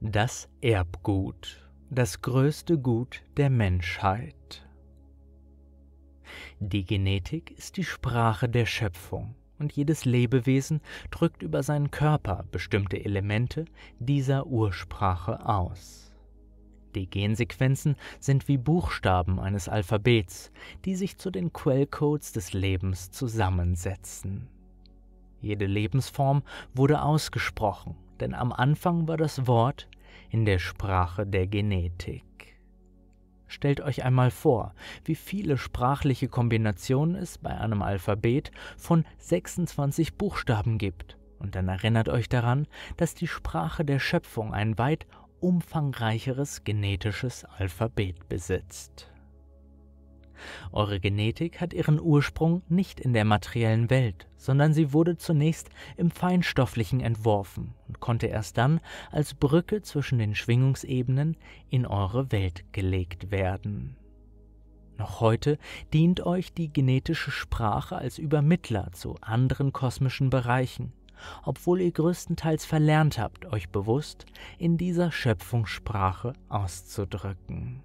Das Erbgut, das größte Gut der Menschheit. Die Genetik ist die Sprache der Schöpfung und jedes Lebewesen drückt über seinen Körper bestimmte Elemente dieser Ursprache aus. Die Gensequenzen sind wie Buchstaben eines Alphabets, die sich zu den Quellcodes des Lebens zusammensetzen. Jede Lebensform wurde ausgesprochen denn am Anfang war das Wort in der Sprache der Genetik. Stellt euch einmal vor, wie viele sprachliche Kombinationen es bei einem Alphabet von 26 Buchstaben gibt. Und dann erinnert euch daran, dass die Sprache der Schöpfung ein weit umfangreicheres genetisches Alphabet besitzt. Eure Genetik hat ihren Ursprung nicht in der materiellen Welt, sondern sie wurde zunächst im Feinstofflichen entworfen und konnte erst dann als Brücke zwischen den Schwingungsebenen in eure Welt gelegt werden. Noch heute dient euch die genetische Sprache als Übermittler zu anderen kosmischen Bereichen, obwohl ihr größtenteils verlernt habt, euch bewusst in dieser Schöpfungssprache auszudrücken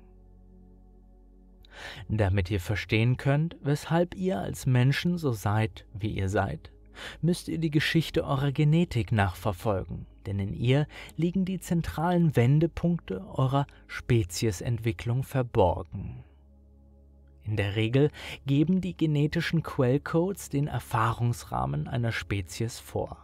damit ihr verstehen könnt, weshalb ihr als Menschen so seid, wie ihr seid, müsst ihr die Geschichte eurer Genetik nachverfolgen, denn in ihr liegen die zentralen Wendepunkte eurer Speziesentwicklung verborgen. In der Regel geben die genetischen Quellcodes den Erfahrungsrahmen einer Spezies vor.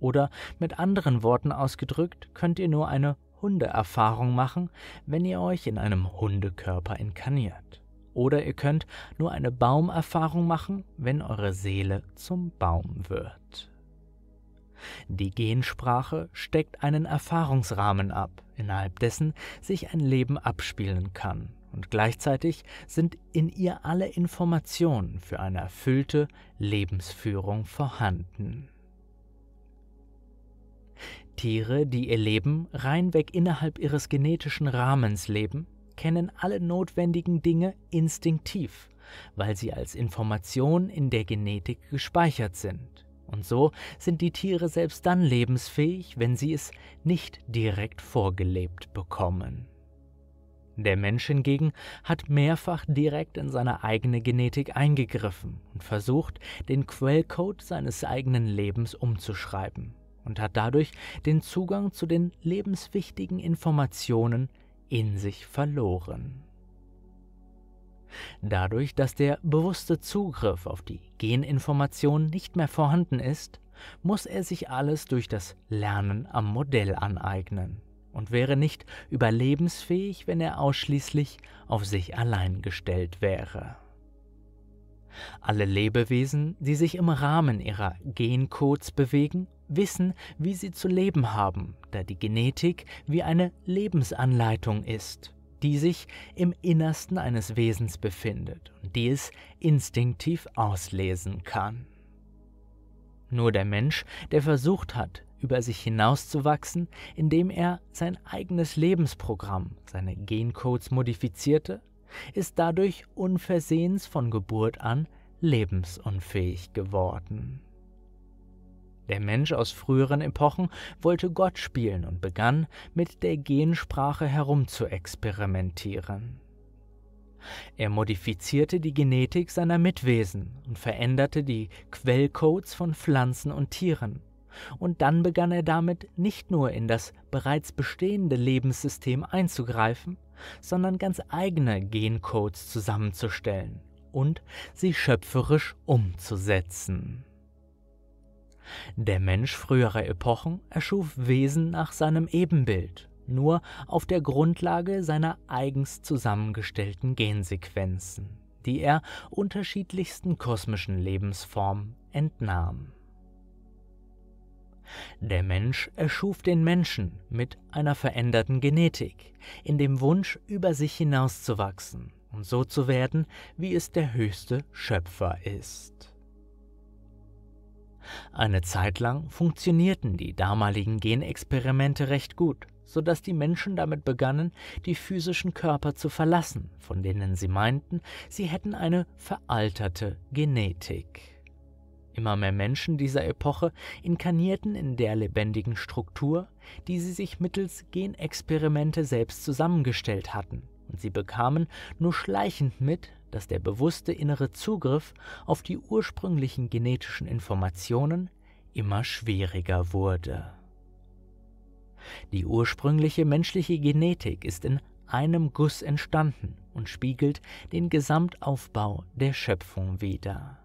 Oder mit anderen Worten ausgedrückt, könnt ihr nur eine Hundeerfahrung machen, wenn ihr euch in einem Hundekörper inkarniert. Oder ihr könnt nur eine Baumerfahrung machen, wenn eure Seele zum Baum wird. Die Gensprache steckt einen Erfahrungsrahmen ab, innerhalb dessen sich ein Leben abspielen kann, und gleichzeitig sind in ihr alle Informationen für eine erfüllte Lebensführung vorhanden. Tiere, die ihr Leben reinweg innerhalb ihres genetischen Rahmens leben, kennen alle notwendigen Dinge instinktiv, weil sie als Information in der Genetik gespeichert sind. Und so sind die Tiere selbst dann lebensfähig, wenn sie es nicht direkt vorgelebt bekommen. Der Mensch hingegen hat mehrfach direkt in seine eigene Genetik eingegriffen und versucht, den Quellcode seines eigenen Lebens umzuschreiben und hat dadurch den Zugang zu den lebenswichtigen Informationen in sich verloren. Dadurch, dass der bewusste Zugriff auf die Geninformation nicht mehr vorhanden ist, muss er sich alles durch das Lernen am Modell aneignen und wäre nicht überlebensfähig, wenn er ausschließlich auf sich allein gestellt wäre. Alle Lebewesen, die sich im Rahmen ihrer Gencodes bewegen, wissen, wie sie zu leben haben, da die Genetik wie eine Lebensanleitung ist, die sich im Innersten eines Wesens befindet und die es instinktiv auslesen kann. Nur der Mensch, der versucht hat, über sich hinauszuwachsen, indem er sein eigenes Lebensprogramm, seine Gencodes modifizierte, ist dadurch unversehens von Geburt an lebensunfähig geworden. Der Mensch aus früheren Epochen wollte Gott spielen und begann mit der Gensprache herumzuexperimentieren. Er modifizierte die Genetik seiner Mitwesen und veränderte die Quellcodes von Pflanzen und Tieren. Und dann begann er damit nicht nur in das bereits bestehende Lebenssystem einzugreifen, sondern ganz eigene Gencodes zusammenzustellen und sie schöpferisch umzusetzen. Der Mensch früherer Epochen erschuf Wesen nach seinem Ebenbild, nur auf der Grundlage seiner eigens zusammengestellten Gensequenzen, die er unterschiedlichsten kosmischen Lebensformen entnahm. Der Mensch erschuf den Menschen mit einer veränderten Genetik, in dem Wunsch, über sich hinauszuwachsen und so zu werden, wie es der höchste Schöpfer ist. Eine Zeit lang funktionierten die damaligen Genexperimente recht gut, so dass die Menschen damit begannen, die physischen Körper zu verlassen, von denen sie meinten, sie hätten eine veralterte Genetik. Immer mehr Menschen dieser Epoche inkarnierten in der lebendigen Struktur, die sie sich mittels Genexperimente selbst zusammengestellt hatten, und sie bekamen nur schleichend mit, dass der bewusste innere Zugriff auf die ursprünglichen genetischen Informationen immer schwieriger wurde. Die ursprüngliche menschliche Genetik ist in einem Guss entstanden und spiegelt den Gesamtaufbau der Schöpfung wider.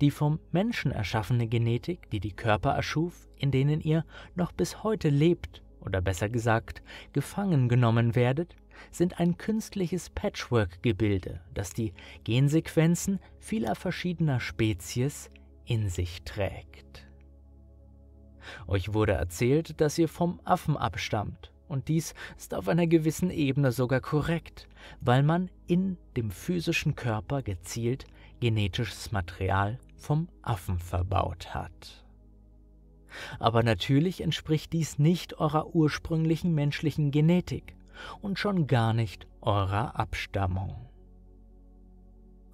Die vom Menschen erschaffene Genetik, die die Körper erschuf, in denen ihr noch bis heute lebt, oder besser gesagt, gefangen genommen werdet, sind ein künstliches Patchwork-Gebilde, das die Gensequenzen vieler verschiedener Spezies in sich trägt. Euch wurde erzählt, dass ihr vom Affen abstammt, und dies ist auf einer gewissen Ebene sogar korrekt, weil man in dem physischen Körper gezielt genetisches Material vom Affen verbaut hat. Aber natürlich entspricht dies nicht eurer ursprünglichen menschlichen Genetik und schon gar nicht eurer Abstammung.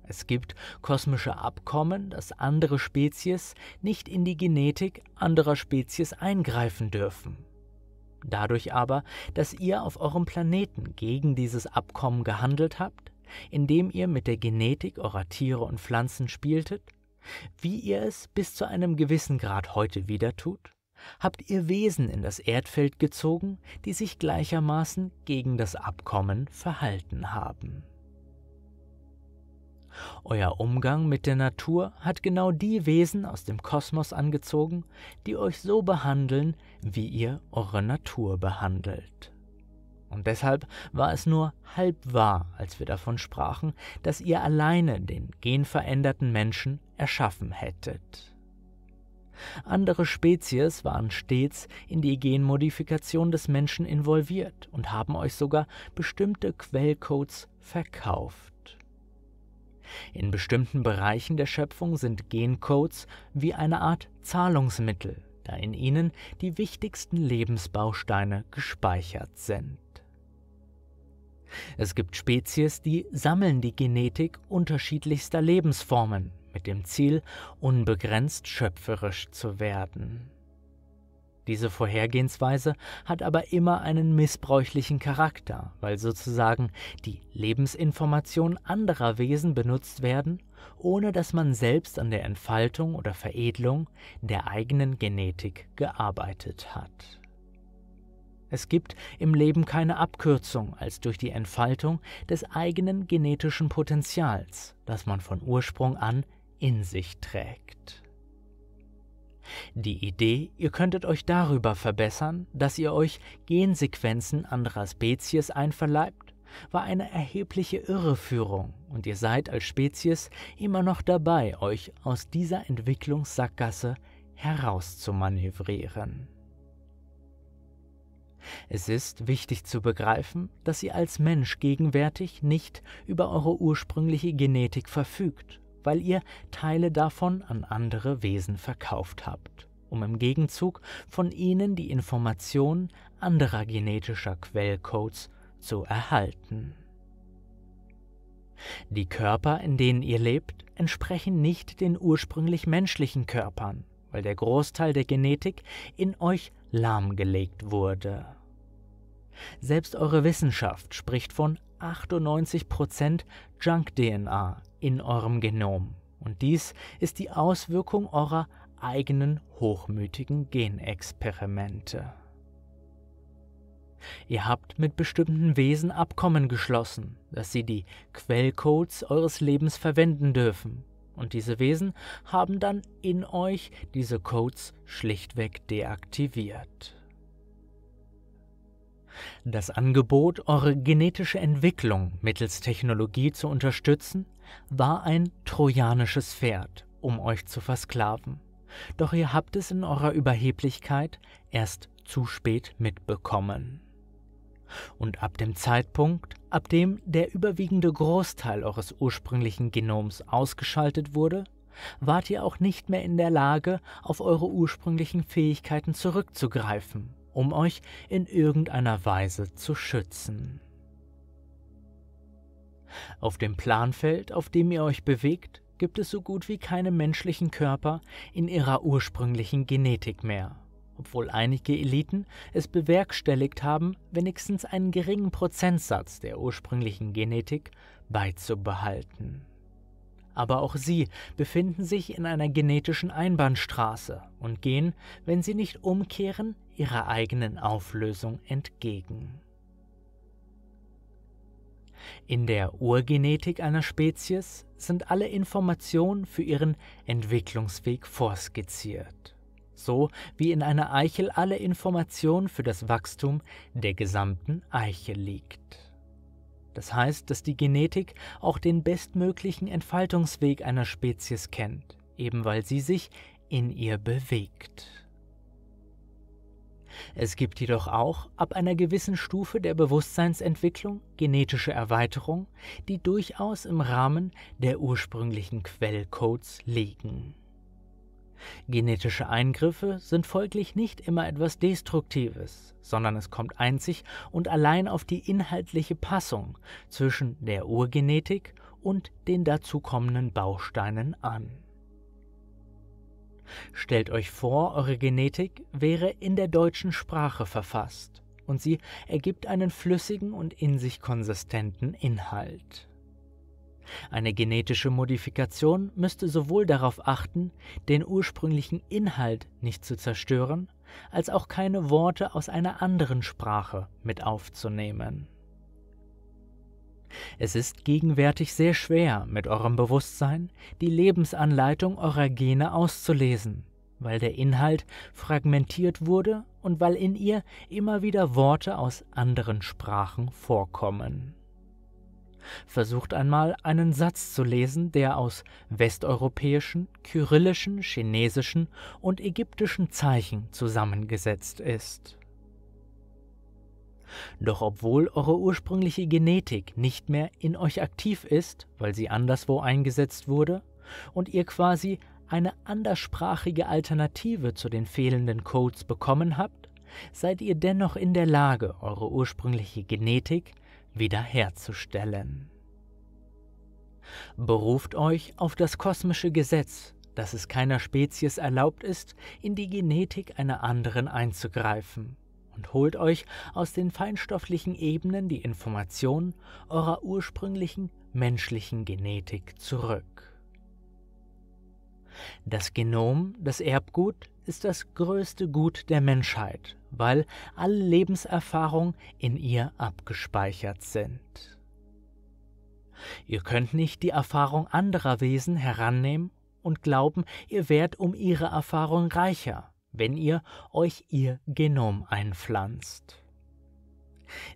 Es gibt kosmische Abkommen, dass andere Spezies nicht in die Genetik anderer Spezies eingreifen dürfen. Dadurch aber, dass ihr auf eurem Planeten gegen dieses Abkommen gehandelt habt, indem ihr mit der Genetik eurer Tiere und Pflanzen spieltet, wie ihr es bis zu einem gewissen Grad heute wieder tut, habt ihr Wesen in das Erdfeld gezogen, die sich gleichermaßen gegen das Abkommen verhalten haben. Euer Umgang mit der Natur hat genau die Wesen aus dem Kosmos angezogen, die euch so behandeln, wie ihr eure Natur behandelt. Und deshalb war es nur halb wahr, als wir davon sprachen, dass ihr alleine den genveränderten Menschen erschaffen hättet. Andere Spezies waren stets in die Genmodifikation des Menschen involviert und haben euch sogar bestimmte Quellcodes verkauft. In bestimmten Bereichen der Schöpfung sind Gencodes wie eine Art Zahlungsmittel, da in ihnen die wichtigsten Lebensbausteine gespeichert sind. Es gibt Spezies, die sammeln die Genetik unterschiedlichster Lebensformen mit dem Ziel, unbegrenzt schöpferisch zu werden. Diese Vorhergehensweise hat aber immer einen missbräuchlichen Charakter, weil sozusagen die Lebensinformationen anderer Wesen benutzt werden, ohne dass man selbst an der Entfaltung oder Veredelung der eigenen Genetik gearbeitet hat. Es gibt im Leben keine Abkürzung als durch die Entfaltung des eigenen genetischen Potenzials, das man von Ursprung an in sich trägt. Die Idee, ihr könntet euch darüber verbessern, dass ihr euch Gensequenzen anderer Spezies einverleibt, war eine erhebliche Irreführung und ihr seid als Spezies immer noch dabei, euch aus dieser Entwicklungssackgasse herauszumanövrieren. Es ist wichtig zu begreifen, dass ihr als Mensch gegenwärtig nicht über eure ursprüngliche Genetik verfügt weil ihr Teile davon an andere Wesen verkauft habt, um im Gegenzug von ihnen die Information anderer genetischer Quellcodes zu erhalten. Die Körper, in denen ihr lebt, entsprechen nicht den ursprünglich menschlichen Körpern, weil der Großteil der Genetik in euch lahmgelegt wurde. Selbst eure Wissenschaft spricht von 98% Junk-DNA in eurem Genom. Und dies ist die Auswirkung eurer eigenen hochmütigen Genexperimente. Ihr habt mit bestimmten Wesen Abkommen geschlossen, dass sie die Quellcodes eures Lebens verwenden dürfen, und diese Wesen haben dann in euch diese Codes schlichtweg deaktiviert. Das Angebot, eure genetische Entwicklung mittels Technologie zu unterstützen, war ein trojanisches Pferd, um euch zu versklaven. Doch ihr habt es in eurer Überheblichkeit erst zu spät mitbekommen. Und ab dem Zeitpunkt, ab dem der überwiegende Großteil eures ursprünglichen Genoms ausgeschaltet wurde, wart ihr auch nicht mehr in der Lage, auf eure ursprünglichen Fähigkeiten zurückzugreifen um euch in irgendeiner Weise zu schützen. Auf dem Planfeld, auf dem ihr euch bewegt, gibt es so gut wie keine menschlichen Körper in ihrer ursprünglichen Genetik mehr, obwohl einige Eliten es bewerkstelligt haben, wenigstens einen geringen Prozentsatz der ursprünglichen Genetik beizubehalten. Aber auch sie befinden sich in einer genetischen Einbahnstraße und gehen, wenn sie nicht umkehren, ihrer eigenen Auflösung entgegen. In der Urgenetik einer Spezies sind alle Informationen für ihren Entwicklungsweg vorskizziert, so wie in einer Eichel alle Informationen für das Wachstum der gesamten Eichel liegt. Das heißt, dass die Genetik auch den bestmöglichen Entfaltungsweg einer Spezies kennt, eben weil sie sich in ihr bewegt. Es gibt jedoch auch ab einer gewissen Stufe der Bewusstseinsentwicklung genetische Erweiterung, die durchaus im Rahmen der ursprünglichen Quellcodes liegen. Genetische Eingriffe sind folglich nicht immer etwas Destruktives, sondern es kommt einzig und allein auf die inhaltliche Passung zwischen der Urgenetik und den dazukommenden Bausteinen an. Stellt euch vor, eure Genetik wäre in der deutschen Sprache verfasst und sie ergibt einen flüssigen und in sich konsistenten Inhalt. Eine genetische Modifikation müsste sowohl darauf achten, den ursprünglichen Inhalt nicht zu zerstören, als auch keine Worte aus einer anderen Sprache mit aufzunehmen. Es ist gegenwärtig sehr schwer, mit eurem Bewusstsein die Lebensanleitung eurer Gene auszulesen, weil der Inhalt fragmentiert wurde und weil in ihr immer wieder Worte aus anderen Sprachen vorkommen. Versucht einmal einen Satz zu lesen, der aus westeuropäischen, kyrillischen, chinesischen und ägyptischen Zeichen zusammengesetzt ist. Doch obwohl eure ursprüngliche Genetik nicht mehr in euch aktiv ist, weil sie anderswo eingesetzt wurde, und ihr quasi eine anderssprachige Alternative zu den fehlenden Codes bekommen habt, seid ihr dennoch in der Lage, eure ursprüngliche Genetik wiederherzustellen. Beruft euch auf das kosmische Gesetz, dass es keiner Spezies erlaubt ist, in die Genetik einer anderen einzugreifen und holt euch aus den feinstofflichen Ebenen die Information eurer ursprünglichen menschlichen Genetik zurück. Das Genom, das Erbgut, ist das größte Gut der Menschheit, weil alle Lebenserfahrungen in ihr abgespeichert sind. Ihr könnt nicht die Erfahrung anderer Wesen herannehmen und glauben, ihr wärt um ihre Erfahrung reicher wenn ihr euch ihr Genom einpflanzt.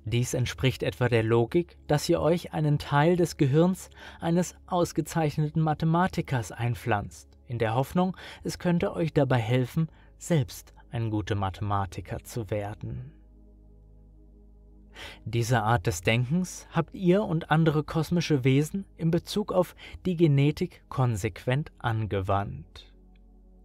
Dies entspricht etwa der Logik, dass ihr euch einen Teil des Gehirns eines ausgezeichneten Mathematikers einpflanzt, in der Hoffnung, es könnte euch dabei helfen, selbst ein guter Mathematiker zu werden. Diese Art des Denkens habt ihr und andere kosmische Wesen in Bezug auf die Genetik konsequent angewandt.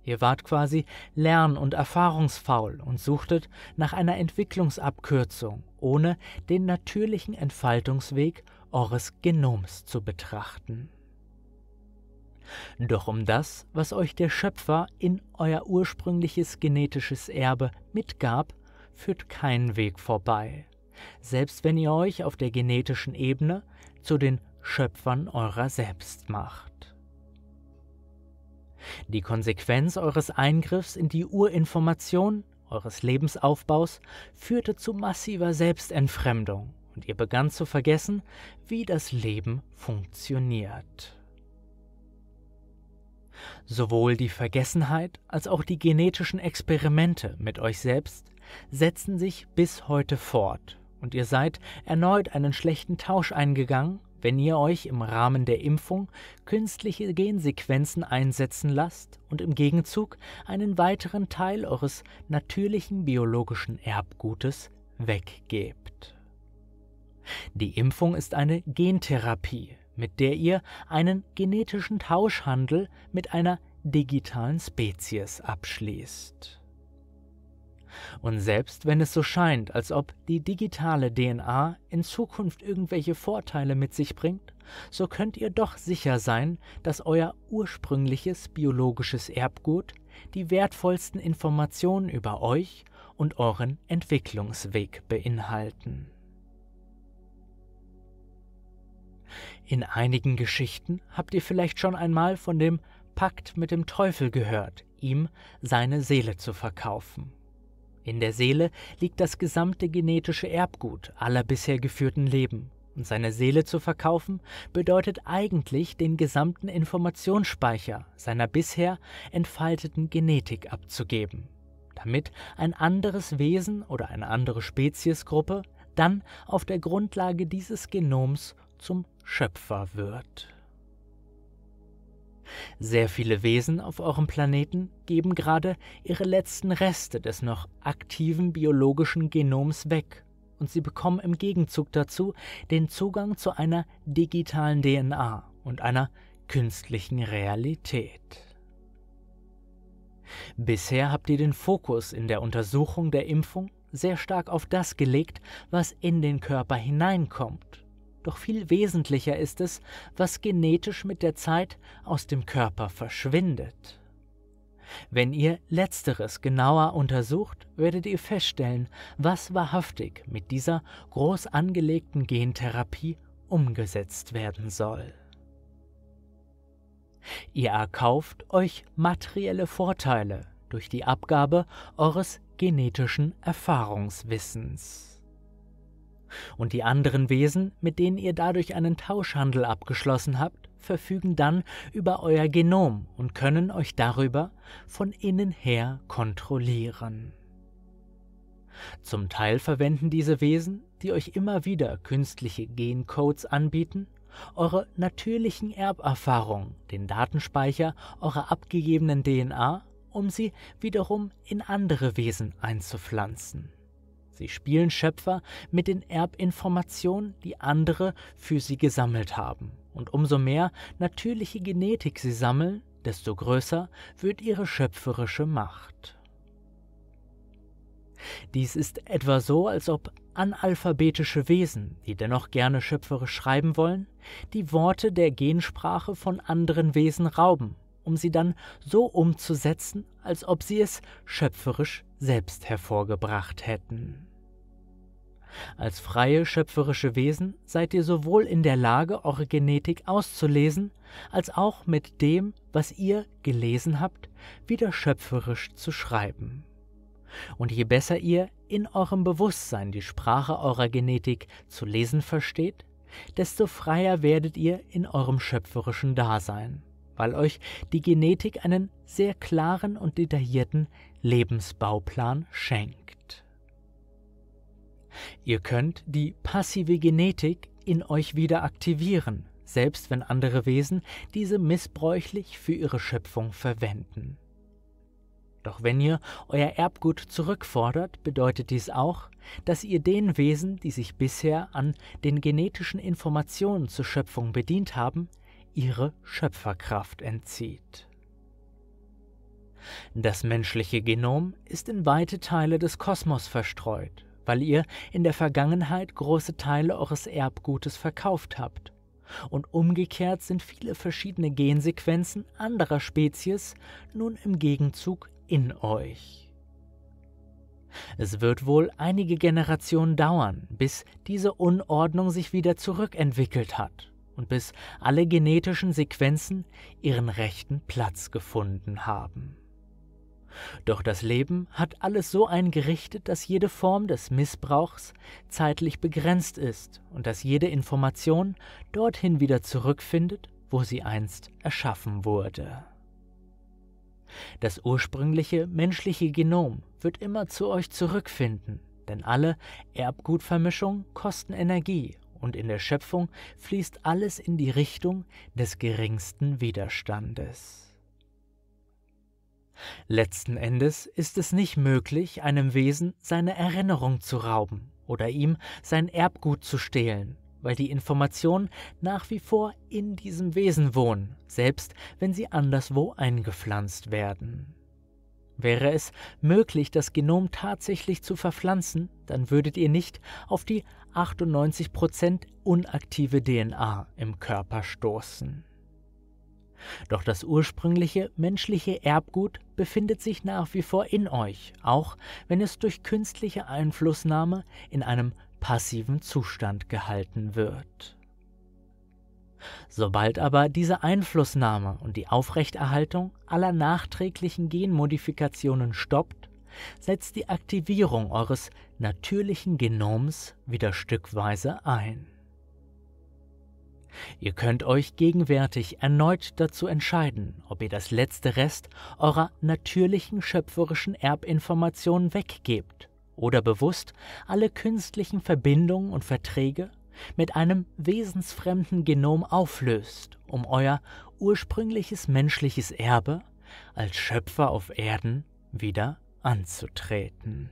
Ihr wart quasi lern- und erfahrungsfaul und suchtet nach einer Entwicklungsabkürzung, ohne den natürlichen Entfaltungsweg eures Genoms zu betrachten. Doch um das, was euch der Schöpfer in euer ursprüngliches genetisches Erbe mitgab, führt kein Weg vorbei, selbst wenn ihr euch auf der genetischen Ebene zu den Schöpfern eurer selbst macht. Die Konsequenz eures Eingriffs in die Urinformation eures Lebensaufbaus führte zu massiver Selbstentfremdung und ihr begann zu vergessen, wie das Leben funktioniert. Sowohl die Vergessenheit als auch die genetischen Experimente mit euch selbst setzen sich bis heute fort und ihr seid erneut einen schlechten Tausch eingegangen wenn ihr euch im Rahmen der Impfung künstliche Gensequenzen einsetzen lasst und im Gegenzug einen weiteren Teil eures natürlichen biologischen Erbgutes weggebt. Die Impfung ist eine Gentherapie, mit der ihr einen genetischen Tauschhandel mit einer digitalen Spezies abschließt. Und selbst wenn es so scheint, als ob die digitale DNA in Zukunft irgendwelche Vorteile mit sich bringt, so könnt ihr doch sicher sein, dass euer ursprüngliches biologisches Erbgut die wertvollsten Informationen über euch und euren Entwicklungsweg beinhalten. In einigen Geschichten habt ihr vielleicht schon einmal von dem Pakt mit dem Teufel gehört, ihm seine Seele zu verkaufen. In der Seele liegt das gesamte genetische Erbgut aller bisher geführten Leben, und seine Seele zu verkaufen bedeutet eigentlich den gesamten Informationsspeicher seiner bisher entfalteten Genetik abzugeben, damit ein anderes Wesen oder eine andere Speziesgruppe dann auf der Grundlage dieses Genoms zum Schöpfer wird. Sehr viele Wesen auf eurem Planeten geben gerade ihre letzten Reste des noch aktiven biologischen Genoms weg und sie bekommen im Gegenzug dazu den Zugang zu einer digitalen DNA und einer künstlichen Realität. Bisher habt ihr den Fokus in der Untersuchung der Impfung sehr stark auf das gelegt, was in den Körper hineinkommt doch viel wesentlicher ist es, was genetisch mit der Zeit aus dem Körper verschwindet. Wenn ihr letzteres genauer untersucht, werdet ihr feststellen, was wahrhaftig mit dieser groß angelegten Gentherapie umgesetzt werden soll. Ihr erkauft euch materielle Vorteile durch die Abgabe eures genetischen Erfahrungswissens und die anderen Wesen, mit denen ihr dadurch einen Tauschhandel abgeschlossen habt, verfügen dann über euer Genom und können euch darüber von innen her kontrollieren. Zum Teil verwenden diese Wesen, die euch immer wieder künstliche Gencodes anbieten, eure natürlichen Erberfahrungen, den Datenspeicher eurer abgegebenen DNA, um sie wiederum in andere Wesen einzupflanzen. Sie spielen Schöpfer mit den Erbinformationen, die andere für sie gesammelt haben. Und umso mehr natürliche Genetik sie sammeln, desto größer wird ihre schöpferische Macht. Dies ist etwa so, als ob analphabetische Wesen, die dennoch gerne schöpferisch schreiben wollen, die Worte der Gensprache von anderen Wesen rauben, um sie dann so umzusetzen, als ob sie es schöpferisch selbst hervorgebracht hätten. Als freie schöpferische Wesen seid ihr sowohl in der Lage, eure Genetik auszulesen, als auch mit dem, was ihr gelesen habt, wieder schöpferisch zu schreiben. Und je besser ihr in eurem Bewusstsein die Sprache eurer Genetik zu lesen versteht, desto freier werdet ihr in eurem schöpferischen Dasein, weil euch die Genetik einen sehr klaren und detaillierten Lebensbauplan schenkt. Ihr könnt die passive Genetik in euch wieder aktivieren, selbst wenn andere Wesen diese missbräuchlich für ihre Schöpfung verwenden. Doch wenn ihr euer Erbgut zurückfordert, bedeutet dies auch, dass ihr den Wesen, die sich bisher an den genetischen Informationen zur Schöpfung bedient haben, ihre Schöpferkraft entzieht. Das menschliche Genom ist in weite Teile des Kosmos verstreut weil ihr in der Vergangenheit große Teile eures Erbgutes verkauft habt. Und umgekehrt sind viele verschiedene Gensequenzen anderer Spezies nun im Gegenzug in euch. Es wird wohl einige Generationen dauern, bis diese Unordnung sich wieder zurückentwickelt hat und bis alle genetischen Sequenzen ihren rechten Platz gefunden haben. Doch das Leben hat alles so eingerichtet, dass jede Form des Missbrauchs zeitlich begrenzt ist und dass jede Information dorthin wieder zurückfindet, wo sie einst erschaffen wurde. Das ursprüngliche menschliche Genom wird immer zu euch zurückfinden, denn alle Erbgutvermischungen kosten Energie und in der Schöpfung fließt alles in die Richtung des geringsten Widerstandes. Letzten Endes ist es nicht möglich, einem Wesen seine Erinnerung zu rauben oder ihm sein Erbgut zu stehlen, weil die Informationen nach wie vor in diesem Wesen wohnen, selbst wenn sie anderswo eingepflanzt werden. Wäre es möglich, das Genom tatsächlich zu verpflanzen, dann würdet ihr nicht auf die 98% unaktive DNA im Körper stoßen. Doch das ursprüngliche menschliche Erbgut befindet sich nach wie vor in euch, auch wenn es durch künstliche Einflussnahme in einem passiven Zustand gehalten wird. Sobald aber diese Einflussnahme und die Aufrechterhaltung aller nachträglichen Genmodifikationen stoppt, setzt die Aktivierung eures natürlichen Genoms wieder stückweise ein. Ihr könnt euch gegenwärtig erneut dazu entscheiden, ob ihr das letzte Rest eurer natürlichen schöpferischen Erbinformationen weggebt oder bewusst alle künstlichen Verbindungen und Verträge mit einem wesensfremden Genom auflöst, um euer ursprüngliches menschliches Erbe als Schöpfer auf Erden wieder anzutreten.